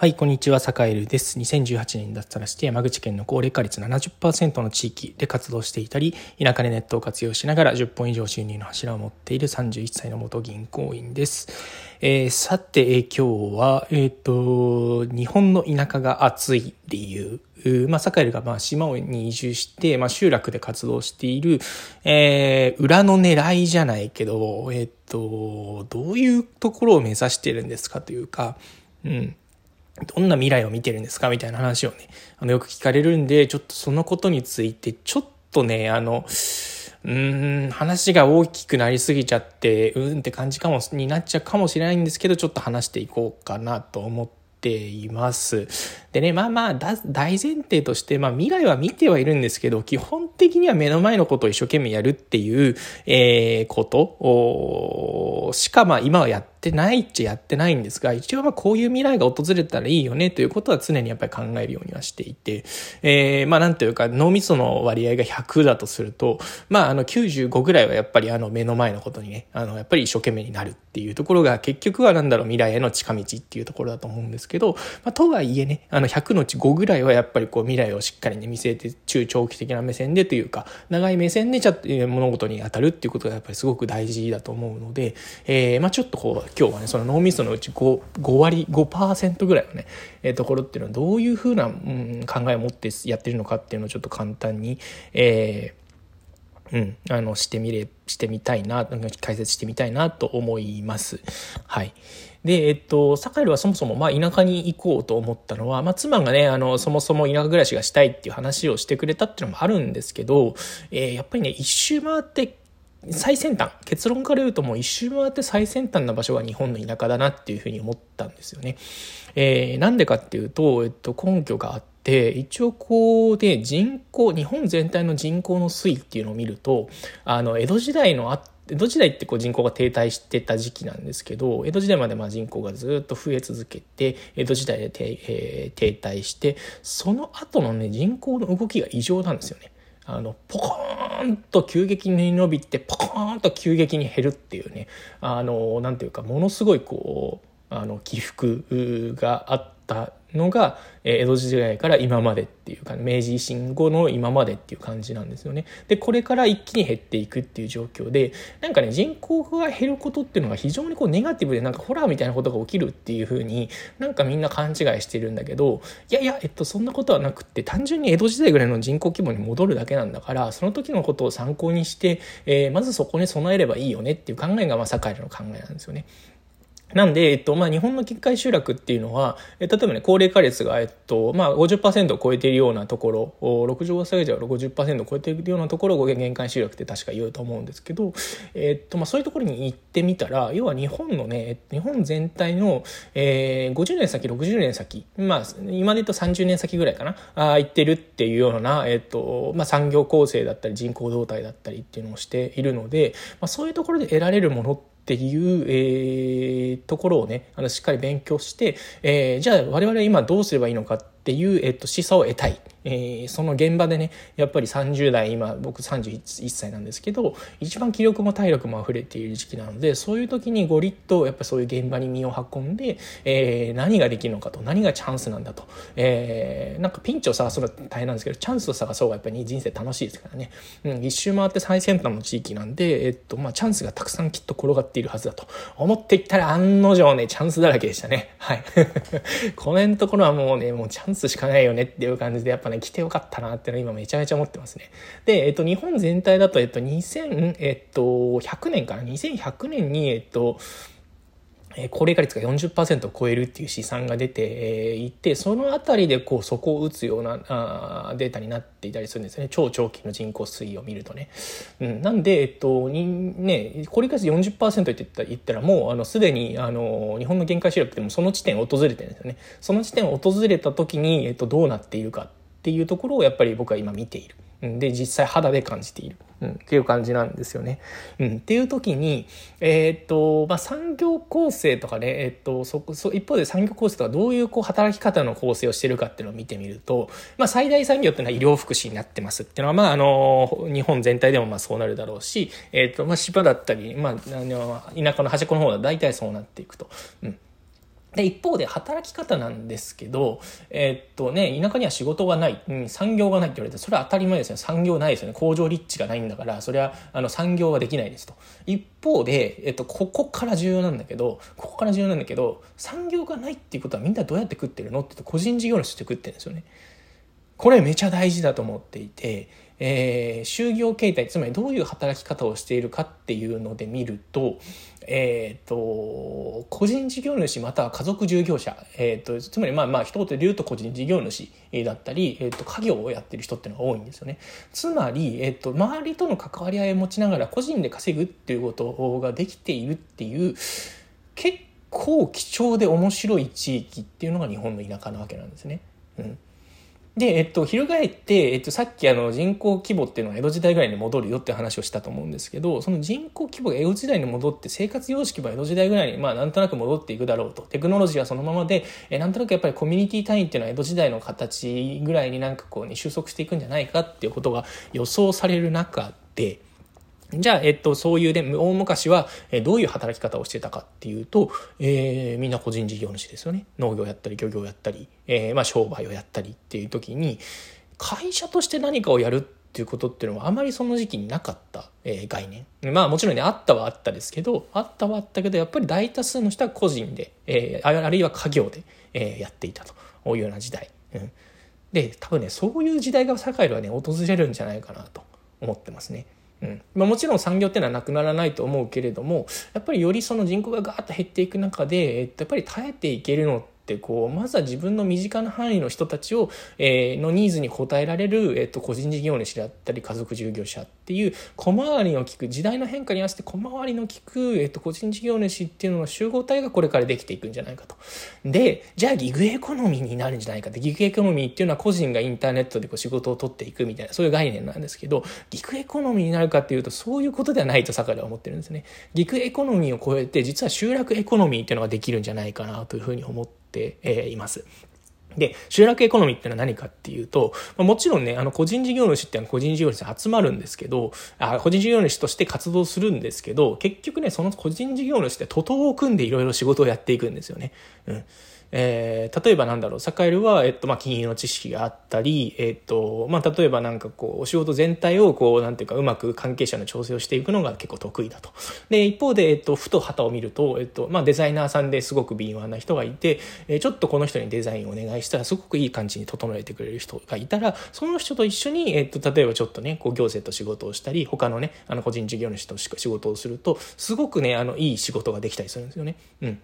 はい、こんにちは、坂井です。2018年に脱サラして山口県の高齢化率70%の地域で活動していたり、田舎でネットを活用しながら10本以上収入の柱を持っている31歳の元銀行員です。えー、さて、えー、今日は、えっ、ー、と、日本の田舎が暑い理由、まあ、坂井がまあ島に移住して、まあ、集落で活動している、えー、裏の狙いじゃないけど、えっ、と、どういうところを目指してるんですかというか、うん。どんな未来を見てるんですかみたいな話をね、あの、よく聞かれるんで、ちょっとそのことについて、ちょっとね、あの、うん、話が大きくなりすぎちゃって、うんって感じかも、になっちゃうかもしれないんですけど、ちょっと話していこうかなと思っています。でね、まあまあ、大前提として、まあ未来は見てはいるんですけど、基本的には目の前のことを一生懸命やるっていう、えー、ことしかまあ今はやってってないっちゃやってないんですが、一応まあこういう未来が訪れたらいいよねということは常にやっぱり考えるようにはしていて、えー、まあなんというか脳みその割合が100だとすると、まああの95ぐらいはやっぱりあの目の前のことにね、あのやっぱり一生懸命になるっていうところが結局はなんだろう未来への近道っていうところだと思うんですけど、まあとはいえね、あの100のうち5ぐらいはやっぱりこう未来をしっかりね見据えて中長期的な目線でというか、長い目線でちゃ物事に当たるっていうことがやっぱりすごく大事だと思うので、えー、まあちょっとこう今日はねその脳みそのうち 5, 5割5%ぐらいのね、えー、ところっていうのはどういうふうな、うん、考えを持ってやってるのかっていうのをちょっと簡単に、えー、うん、あのしてみれしてみたいな解説してみたいなと思います。はい。で、えっと、サカエルはそもそも、まあ、田舎に行こうと思ったのは、まあ、妻がね、あの、そもそも田舎暮らしがしたいっていう話をしてくれたっていうのもあるんですけど、えー、やっぱりね、一周回って最先端結論から言うともう一周回って最先端な場所が日本の田舎だなっていうふうに思ったんですよね。えー、なんでかっていうと、えっと、根拠があって一応こうで人口日本全体の人口の推移っていうのを見るとあの江戸時代のあ江戸時代ってこう人口が停滞してた時期なんですけど江戸時代までまあ人口がずっと増え続けて江戸時代で停,、えー、停滞してその後のね人口の動きが異常なんですよね。あの、ポコーンと急激に伸びて、ポコーンと急激に減るっていうね、あの、なんていうか、ものすごいこう、あの、起伏があったのが、江戸時代から今までっていうか、明治維新後の今までっていう感じなんですよね。で、これから一気に減っていくっていう状況で、なんかね、人口が減ることっていうのが非常にこうネガティブでなんかホラーみたいなことが起きるっていうふうになんかみんな勘違いしてるんだけど、いやいや、えっと、そんなことはなくって、単純に江戸時代ぐらいの人口規模に戻るだけなんだから、その時のことを参考にして、えー、まずそこに備えればいいよねっていう考えが、まあ、堺の考えなんですよね。なんで、えっと、まあ、日本の結界集落っていうのは、え例えばね、高齢化率が、えっと、まあ50%、を超えているようなところ、65歳以上は50%を超えているようなところを限界集落って確か言うと思うんですけど、えっと、まあ、そういうところに行ってみたら、要は日本のね、日本全体の、えー、50年先、60年先、まあ、今で言うと30年先ぐらいかな、あ行ってるっていうような、えっと、まあ、産業構成だったり人口動態だったりっていうのをしているので、まあ、そういうところで得られるものってっていう、えー、ところをね、あの、しっかり勉強して、えー、じゃあ我々は今どうすればいいのかっていう、えっと、示唆を得たい。えー、その現場でねやっぱり30代今僕31歳なんですけど一番気力も体力も溢れている時期なのでそういう時にゴリッとやっぱそういう現場に身を運んで、えー、何ができるのかと何がチャンスなんだと、えー、なんかピンチを探すのは大変なんですけどチャンスを探す方がやっぱり人生楽しいですからね、うん、一周回って最先端の地域なんで、えっとまあ、チャンスがたくさんきっと転がっているはずだと思っていったら案の定ねチャンスだらけでしたねはい この辺のところはもうねもうチャンスしかないよねっていう感じでやっぱね来てよかったなっていうのは今めちゃめちゃ思ってますね。で、えっと、日本全体だと、えっと、2000、えっと、100年かな ?2100 年に、えっと、高齢化率が40%を超えるっていう試算が出ていてその辺りでこう底を打つようなあデータになっていたりするんですね超長期の人口推移を見るとね。うん、なんで、えっとにね、高齢化率40%って言ったらもうあのすでにあの日本の限界視力ってもその地点を訪れてるんですよね。その地点を訪れた時に、えっと、どうなっているかっていうところをやっぱり僕は今見ている。で、実際肌で感じている。うん、っていう感じなんですよね。うん、っていう時に、えー、っと、まあ、産業構成とかね、えー、っと、そ、そ、一方で産業構成とかどういうこう働き方の構成をしてるかっていうのを見てみると、まあ、最大産業っていうのは医療福祉になってますっていうのは、まあ、あの、日本全体でもまあそうなるだろうし、えー、っと、まあ、芝だったり、まあ、あの、田舎の端っこの方は大体そうなっていくと。うん。で、一方で働き方なんですけど、えー、っとね、田舎には仕事がない、うん、産業がないって言われて、それは当たり前ですよね。産業ないですよね。工場立地がないんだから、それは、あの、産業はできないですと。一方で、えっと、ここから重要なんだけど、ここから重要なんだけど、産業がないっていうことはみんなどうやって食ってるのって言うと、個人事業主って食ってるんですよね。これめちゃ大事だと思っていて、えー、就業形態つまりどういう働き方をしているかっていうので見ると,、えーと、個人事業主または家族従業者、えーと、つまりまあまあ一言で言うと個人事業主だったり、えーと、家業をやってる人っていうのが多いんですよね。つまり、えー、と周りとの関わり合いを持ちながら個人で稼ぐっていうことができているっていう結構貴重で面白い地域っていうのが日本の田舎なわけなんですね。うんで、えっと、翻って、えっと、さっきあの人口規模っていうのは江戸時代ぐらいに戻るよって話をしたと思うんですけど、その人口規模が江戸時代に戻って生活様式も江戸時代ぐらいに、まあなんとなく戻っていくだろうと。テクノロジーはそのままで、えなんとなくやっぱりコミュニティ単位っていうのは江戸時代の形ぐらいになんかこうに収束していくんじゃないかっていうことが予想される中で、じゃあ、えっと、そういうね、大昔は、えどういう働き方をしてたかっていうと、えー、みんな個人事業主ですよね。農業やったり、漁業やったり、えー、まあ、商売をやったりっていう時に、会社として何かをやるっていうことっていうのはあまりその時期になかった、えー、概念。まあもちろんね、あったはあったですけど、あったはあったけど、やっぱり大多数の人は個人で、えー、あるいは家業で、えー、やっていたというような時代。うん、で、多分ね、そういう時代が堺はね、訪れるんじゃないかなと思ってますね。うん。まあ、もちろん産業っていうのはなくならないと思うけれどもやっぱりよりその人口がガーッと減っていく中で、えっと、やっぱり耐えていけるのってってこうまずは自分の身近な範囲の人たちを、えー、のニーズに応えられる、えーと、個人事業主だったり家族従業者っていう小回りの利く時代の変化に合わせて小回りの利く、えーと、個人事業主っていうのの集合体がこれからできていくんじゃないかと。でじゃあギグエコノミーになるんじゃないかってギグエコノミーっていうのは個人がインターネットでこう仕事を取っていくみたいなそういう概念なんですけどギグエコノミーになるかっていうとそういうことではないと坂では思ってるんですね。ギグエコノミーを超えて実は集落エコノミーっていうのができるんじゃないかなというふうに思ってています。で、集落エコノミーってのは何かっていうと、もちろんね、あの、個人事業主ってのは個人事業主集まるんですけど、あ個人事業主として活動するんですけど、結局ね、その個人事業主って徒党を組んでいろいろ仕事をやっていくんですよね。うん。えー、例えばなんだろう、サカエルは、えっと、まあ、金融の知識があったり、えっと、まあ、例えばなんかこう、お仕事全体をこう、なんていうか、うまく関係者の調整をしていくのが結構得意だと。で、一方で、えっと、ふと旗を見ると、えっと、まあ、デザイナーさんですごく敏腕な人がいて、えー、ちょっとこの人にデザインをお願いしたら、すごくいい感じに整えてくれる人がいたら、その人と一緒に、えっと、例えばちょっとね、こう、行政と仕事をしたり、他のね、あの、個人事業主と仕事をすると、すごくね、あの、いい仕事ができたりするんですよね。うん。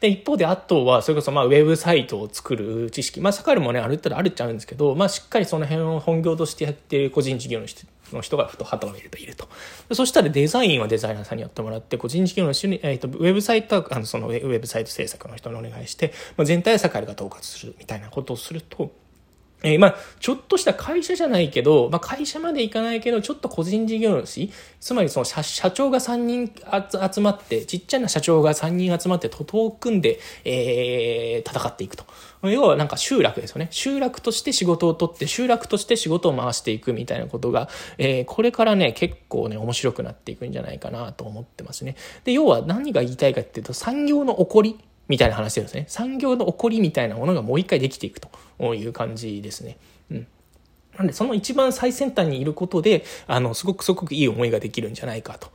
で、一方で、あとは、それこそ、まあ、ウェブサイトを作る知識。まあ、サカルもね、あるったらあるっちゃあるんですけど、まあ、しっかりその辺を本業としてやってる個人事業の人の人がふと旗を見るといると。そしたらデザインはデザイナーさんにやってもらって、個人事業の人に、え、ー、と、ウェブサイトは、あの、そのウェブサイト制作の人にお願いして、まあ、全体はサカルが統括するみたいなことをすると、えー、まあ、ちょっとした会社じゃないけど、まあ、会社まで行かないけど、ちょっと個人事業主、つまりその社社長が3人集まって、ちっちゃな社長が3人集まって、徒党を組んで、えー、戦っていくと。要はなんか集落ですよね。集落として仕事を取って、集落として仕事を回していくみたいなことが、えー、これからね、結構ね、面白くなっていくんじゃないかなと思ってますね。で、要は何が言いたいかっていうと、産業の起こりみたいな話ですね。産業の起こりみたいなものがもう一回できていくという感じですね。うん。なんで、その一番最先端にいることで、あの、すごくすごくいい思いができるんじゃないかと。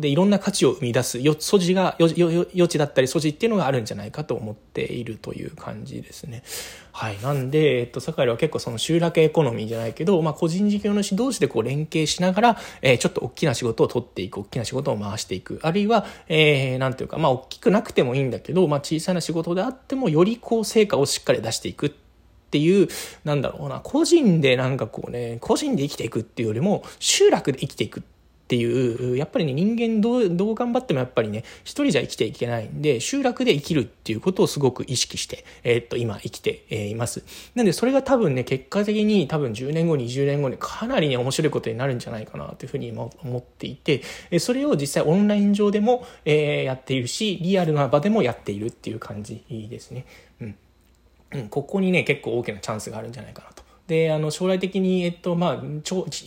で、いろんな価値を生み出す、よ、素地が、よ、よ余地だったり素地っていうのがあるんじゃないかと思っているという感じですね。はい。なんで、えっと、坂井は結構その集落エコノミーじゃないけど、まあ、個人事業主同士でこう連携しながら、えー、ちょっと大きな仕事を取っていく、大きな仕事を回していく。あるいは、えー、なんていうか、まあ、大きくなくてもいいんだけど、まあ、小さな仕事であっても、よりこう、成果をしっかり出していくていう、なんだろうな、個人でなんかこうね、個人で生きていくっていうよりも、集落で生きていくっていう、やっぱりね、人間どう、どう頑張ってもやっぱりね、一人じゃ生きていけないんで、集落で生きるっていうことをすごく意識して、えー、っと、今生きて、えいます。なんで、それが多分ね、結果的に多分10年後、20年後にかなりね、面白いことになるんじゃないかなというふうに今思っていて、それを実際オンライン上でも、えー、やっているし、リアルな場でもやっているっていう感じですね。うん。ここにね、結構大きなチャンスがあるんじゃないかなと。であの将来的に、えっとまあ、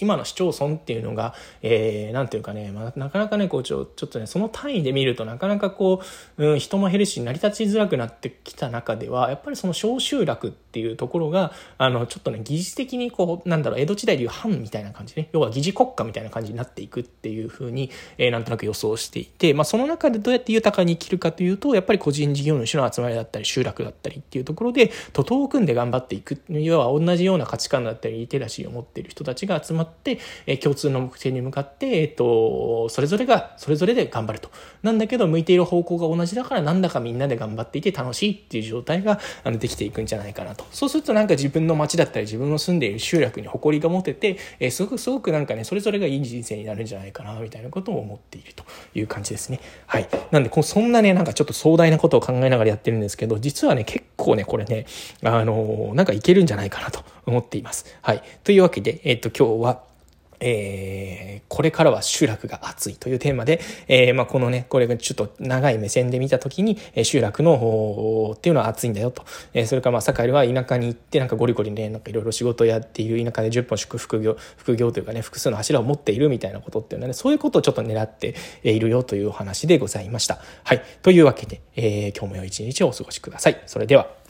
今の市町村っていうのが、えー、なんていうかね、まあ、なかなかねこうちょちょっとねその単位で見るとなかなかこう、うん、人も減るし成り立ちづらくなってきた中ではやっぱりその小集落っていうところがあのちょっとね技術的にこうなんだろう江戸時代でいう藩みたいな感じね。要は疑似国家みたいな感じになっていくっていうふうに、えー、なんとなく予想していて、まあ、その中でどうやって豊かに生きるかというとやっぱり個人事業主の集まりだったり集落だったりっていうところで徒党を組んで頑張っていく。要は同じような価値観だったりリテラシーを持っている人たちが集まって、え、共通の目的に向かって、えーと、それぞれがそれぞれで頑張ると。なんだけど向いている方向が同じだからなんだかみんなで頑張っていて楽しいっていう状態があのできていくんじゃないかなと。そうするとなんか自分の街だったり自分の住んでいる集落に誇りが持てて、え、すごくすごくなんかねそれぞれがいい人生になるんじゃないかなみたいなことを思っているという感じですね。はい。なんでこそんなねなんかちょっと壮大なことを考えながらやってるんですけど実はね結構ねこれねあのなんかいけるんじゃないかなと。思っていますはいというわけでえっ、と今日はえー、これからは集落が熱いというテーマで、えー、まあ、このね、これがちょっと長い目線で見たときに、えー、集落のっていうのは熱いんだよと。えー、それからまあ、堺は田舎に行って、なんかゴリゴリね、なんかいろいろ仕事やっている田舎で10本祝副業、副業というかね、複数の柱を持っているみたいなことっていうのはね、そういうことをちょっと狙っているよというお話でございました。はい。というわけで、えー、今日も良い一日をお過ごしください。それでは。